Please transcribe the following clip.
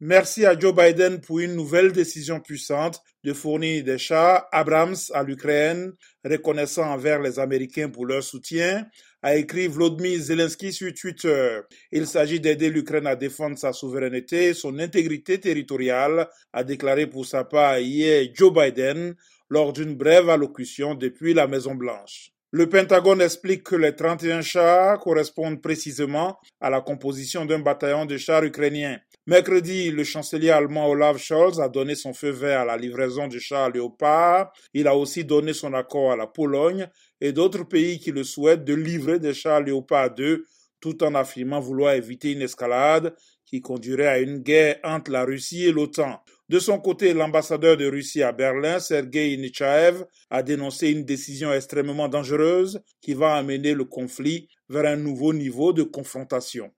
Merci à Joe Biden pour une nouvelle décision puissante de fournir des chars Abrams à l'Ukraine, reconnaissant envers les Américains pour leur soutien, a écrit Vladimir Zelensky sur Twitter. Il s'agit d'aider l'Ukraine à défendre sa souveraineté et son intégrité territoriale, a déclaré pour sa part hier Joe Biden lors d'une brève allocution depuis la Maison Blanche. Le Pentagone explique que les 31 chars correspondent précisément à la composition d'un bataillon de chars ukrainiens. Mercredi, le chancelier allemand Olaf Scholz a donné son feu vert à la livraison de chars Léopard. Il a aussi donné son accord à la Pologne et d'autres pays qui le souhaitent de livrer des chars Léopard 2 tout en affirmant vouloir éviter une escalade qui conduirait à une guerre entre la Russie et l'OTAN. De son côté, l'ambassadeur de Russie à Berlin, Sergei Nechaev, a dénoncé une décision extrêmement dangereuse qui va amener le conflit vers un nouveau niveau de confrontation.